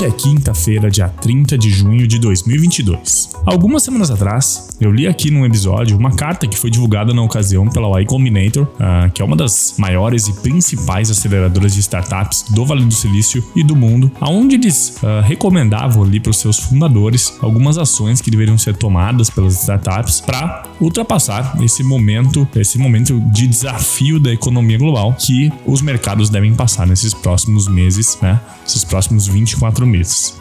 Hoje é quinta-feira, dia 30 de junho de 2022. Algumas semanas atrás, eu li aqui num episódio uma carta que foi divulgada na ocasião pela Y Combinator, uh, que é uma das maiores e principais aceleradoras de startups do Vale do Silício e do mundo, aonde eles uh, recomendavam ali para os seus fundadores algumas ações que deveriam ser tomadas pelas startups para ultrapassar esse momento, esse momento de desafio da economia global que os mercados devem passar nesses próximos meses, né? Esses próximos 24 quatro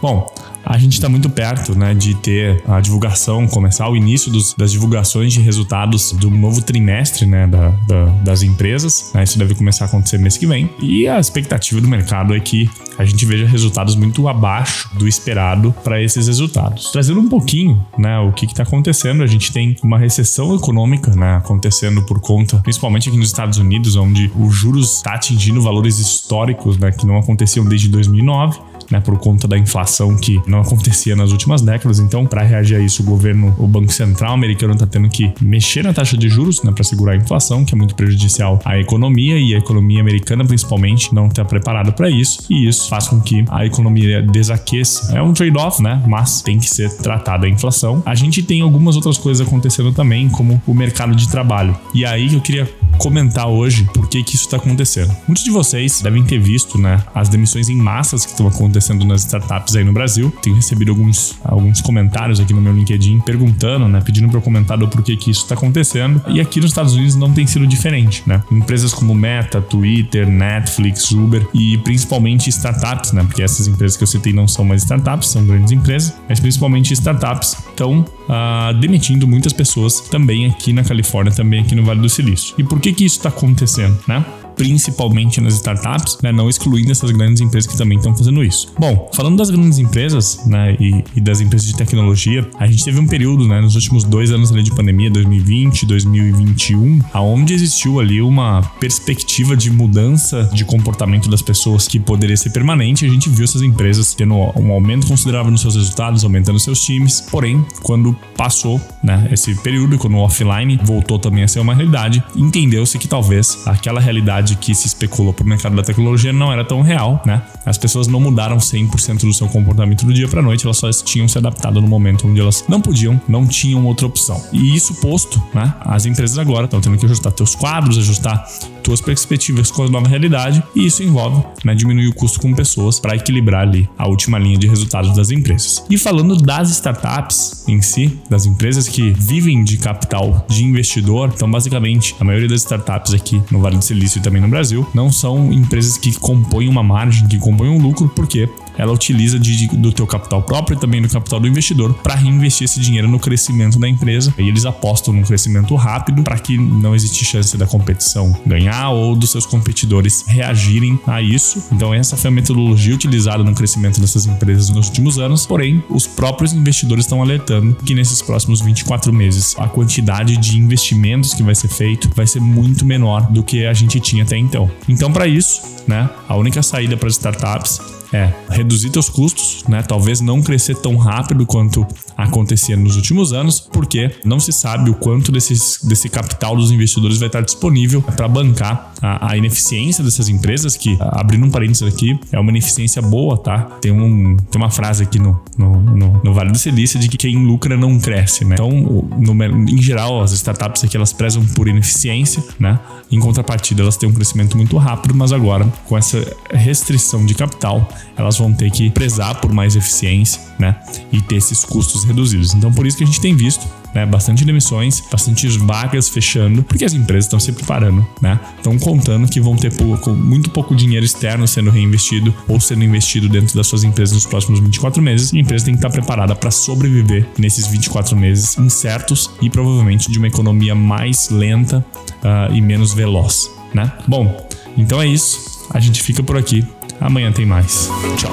Bom, a gente está muito perto né, de ter a divulgação, começar o início dos, das divulgações de resultados do novo trimestre né, da, da, das empresas. Né, isso deve começar a acontecer mês que vem. E a expectativa do mercado é que a gente veja resultados muito abaixo do esperado para esses resultados. Trazendo um pouquinho né, o que está acontecendo, a gente tem uma recessão econômica né, acontecendo por conta, principalmente aqui nos Estados Unidos, onde os juros está atingindo valores históricos né, que não aconteciam desde 2009 né, por conta da inflação que não acontecia nas últimas décadas. Então, para reagir a isso, o governo, o Banco Central americano está tendo que mexer na taxa de juros né, para segurar a inflação, que é muito prejudicial à economia e a economia americana, principalmente, não está preparada para isso. E isso faz com que a economia desaqueça. É um trade-off, né? Mas tem que ser tratada a inflação. A gente tem algumas outras coisas acontecendo também, como o mercado de trabalho. E aí eu queria comentar hoje por que, que isso está acontecendo. Muitos de vocês devem ter visto né, as demissões em massas que estão acontecendo nas startups aí no Brasil. Tenho recebido alguns, alguns comentários aqui no meu LinkedIn perguntando, né, pedindo para eu comentar do porquê que isso está acontecendo. E aqui nos Estados Unidos não tem sido diferente. Né? Empresas como Meta, Twitter, Netflix, Uber e principalmente startups, né, porque essas empresas que eu citei não são mais startups, são grandes empresas, mas principalmente startups estão uh, demitindo muitas pessoas também aqui na Califórnia, também aqui no Vale do Silício. E por que que isso está acontecendo, né? Principalmente nas startups, né, não excluindo essas grandes empresas que também estão fazendo isso. Bom, falando das grandes empresas né, e, e, das empresas de tecnologia, a gente teve um período né, nos últimos dois anos ali de pandemia, 2020 2021, aonde existiu ali uma perspectiva de mudança de comportamento das pessoas que poderia ser permanente. A gente viu essas empresas tendo um aumento considerável nos seus resultados, aumentando seus times. Porém, quando passou né, esse período, quando o offline voltou também a ser uma realidade, entendeu-se que talvez aquela realidade realidade que se especulou para o mercado da tecnologia não era tão real, né? As pessoas não mudaram 100% do seu comportamento do dia para noite, elas só tinham se adaptado no momento onde elas não podiam, não tinham outra opção. E isso posto, né? As empresas agora estão tendo que ajustar seus quadros, ajustar suas perspectivas com a nova realidade, e isso envolve né, diminuir o custo com pessoas para equilibrar ali a última linha de resultados das empresas. E falando das startups em si, das empresas que vivem de capital de investidor, então basicamente a maioria das startups aqui no Vale do Silício e também no Brasil não são empresas que compõem uma margem, que compõem um lucro, porque ela utiliza de, do teu capital próprio e também do capital do investidor para reinvestir esse dinheiro no crescimento da empresa. E eles apostam num crescimento rápido para que não existe chance da competição ganhar ou dos seus competidores reagirem a isso. Então essa foi a metodologia utilizada no crescimento dessas empresas nos últimos anos. Porém, os próprios investidores estão alertando que nesses próximos 24 meses a quantidade de investimentos que vai ser feito vai ser muito menor do que a gente tinha até então. Então para isso, né, a única saída para as startups é reduzir teus custos, né? Talvez não crescer tão rápido quanto acontecia nos últimos anos, porque não se sabe o quanto desses, desse capital dos investidores vai estar disponível para bancar a, a, ineficiência dessas empresas, que, abrindo um parênteses aqui, é uma ineficiência boa, tá? Tem, um, tem uma frase aqui no, no, no, no Vale do Silício de que quem lucra não cresce, né? Então, no, em geral, as startups aqui elas prezam por ineficiência, né? Em contrapartida, elas têm um crescimento muito rápido, mas agora, com essa restrição de capital, elas vão ter que prezar por mais eficiência, né? E ter esses custos reduzidos. Então, por isso que a gente tem visto né, bastante demissões, bastante vagas fechando, porque as empresas estão se preparando, né? Estão contando que vão ter pouco, muito pouco dinheiro externo sendo reinvestido ou sendo investido dentro das suas empresas nos próximos 24 meses. E a empresa tem que estar preparada para sobreviver nesses 24 meses incertos e provavelmente de uma economia mais lenta uh, e menos veloz, né? Bom, então é isso. A gente fica por aqui. Amanhã tem mais. Tchau.